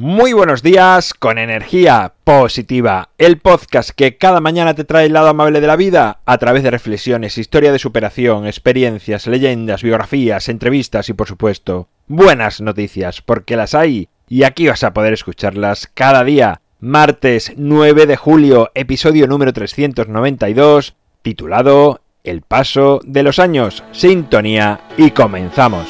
Muy buenos días con energía positiva, el podcast que cada mañana te trae el lado amable de la vida a través de reflexiones, historia de superación, experiencias, leyendas, biografías, entrevistas y por supuesto buenas noticias, porque las hay y aquí vas a poder escucharlas cada día. Martes 9 de julio, episodio número 392, titulado El paso de los años, sintonía y comenzamos.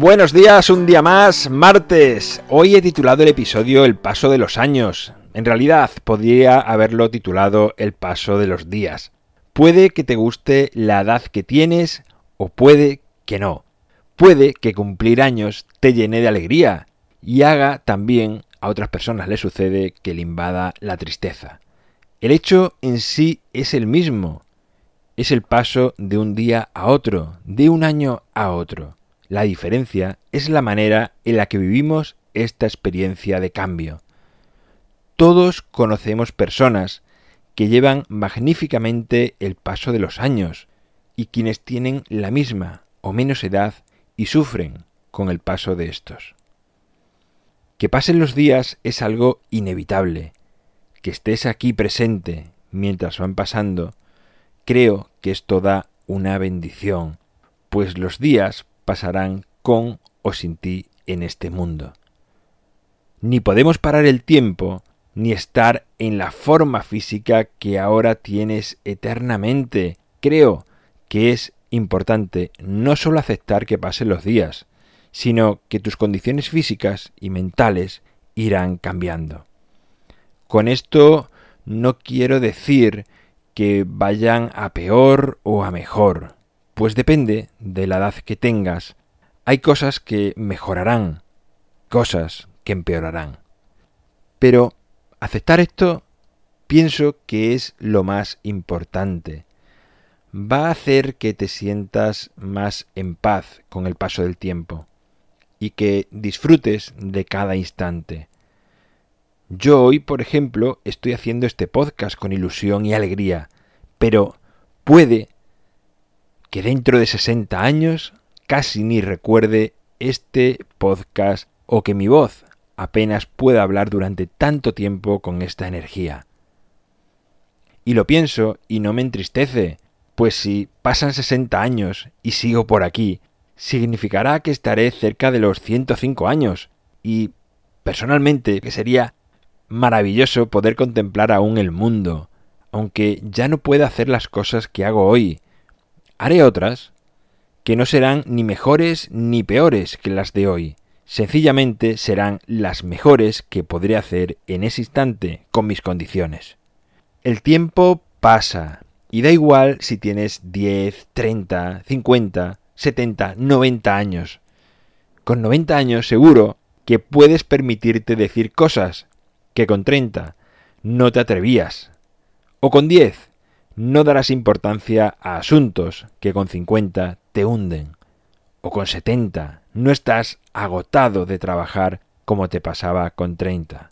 Buenos días, un día más, martes. Hoy he titulado el episodio El paso de los años. En realidad, podría haberlo titulado El paso de los días. Puede que te guste la edad que tienes o puede que no. Puede que cumplir años te llene de alegría y haga también a otras personas le sucede que le invada la tristeza. El hecho en sí es el mismo. Es el paso de un día a otro, de un año a otro. La diferencia es la manera en la que vivimos esta experiencia de cambio. Todos conocemos personas que llevan magníficamente el paso de los años y quienes tienen la misma o menos edad y sufren con el paso de estos. Que pasen los días es algo inevitable. Que estés aquí presente mientras van pasando, creo que es toda una bendición, pues los días pasarán con o sin ti en este mundo. Ni podemos parar el tiempo, ni estar en la forma física que ahora tienes eternamente. Creo que es importante no solo aceptar que pasen los días, sino que tus condiciones físicas y mentales irán cambiando. Con esto no quiero decir que vayan a peor o a mejor pues depende de la edad que tengas. Hay cosas que mejorarán, cosas que empeorarán. Pero aceptar esto pienso que es lo más importante. Va a hacer que te sientas más en paz con el paso del tiempo y que disfrutes de cada instante. Yo hoy, por ejemplo, estoy haciendo este podcast con ilusión y alegría, pero puede que dentro de 60 años casi ni recuerde este podcast o que mi voz apenas pueda hablar durante tanto tiempo con esta energía. Y lo pienso y no me entristece, pues si pasan 60 años y sigo por aquí, significará que estaré cerca de los 105 años y personalmente que sería maravilloso poder contemplar aún el mundo, aunque ya no pueda hacer las cosas que hago hoy, Haré otras que no serán ni mejores ni peores que las de hoy, sencillamente serán las mejores que podré hacer en ese instante con mis condiciones. El tiempo pasa, y da igual si tienes 10, 30, 50, 70, 90 años. Con 90 años seguro que puedes permitirte decir cosas que con 30 no te atrevías. O con 10 no darás importancia a asuntos que con 50 te hunden. O con 70 no estás agotado de trabajar como te pasaba con 30.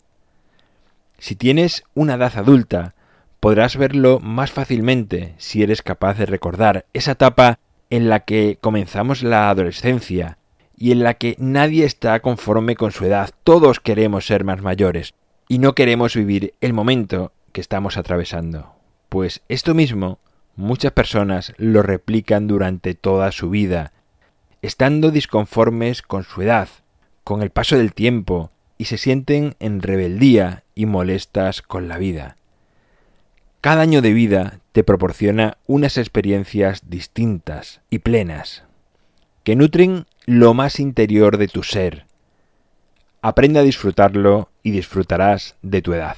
Si tienes una edad adulta, podrás verlo más fácilmente si eres capaz de recordar esa etapa en la que comenzamos la adolescencia y en la que nadie está conforme con su edad. Todos queremos ser más mayores y no queremos vivir el momento que estamos atravesando. Pues esto mismo muchas personas lo replican durante toda su vida, estando disconformes con su edad, con el paso del tiempo, y se sienten en rebeldía y molestas con la vida. Cada año de vida te proporciona unas experiencias distintas y plenas, que nutren lo más interior de tu ser. Aprende a disfrutarlo y disfrutarás de tu edad.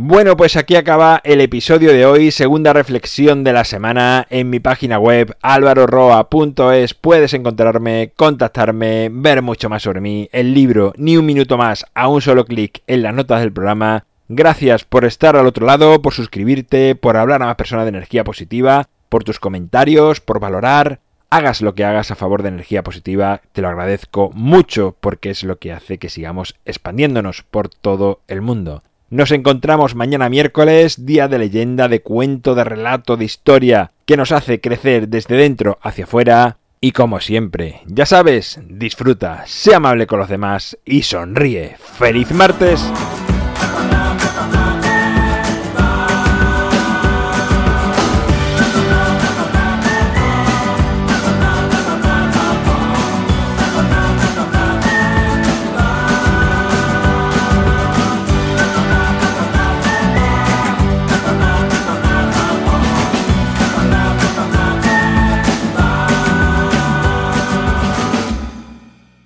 Bueno, pues aquí acaba el episodio de hoy, segunda reflexión de la semana en mi página web alvaroroa.es. Puedes encontrarme, contactarme, ver mucho más sobre mí, el libro Ni un minuto más a un solo clic en las notas del programa Gracias por estar al otro lado, por suscribirte, por hablar a una persona de energía positiva, por tus comentarios, por valorar. Hagas lo que hagas a favor de energía positiva, te lo agradezco mucho porque es lo que hace que sigamos expandiéndonos por todo el mundo. Nos encontramos mañana miércoles, día de leyenda, de cuento, de relato, de historia, que nos hace crecer desde dentro hacia afuera. Y como siempre, ya sabes, disfruta, sea amable con los demás y sonríe. ¡Feliz martes!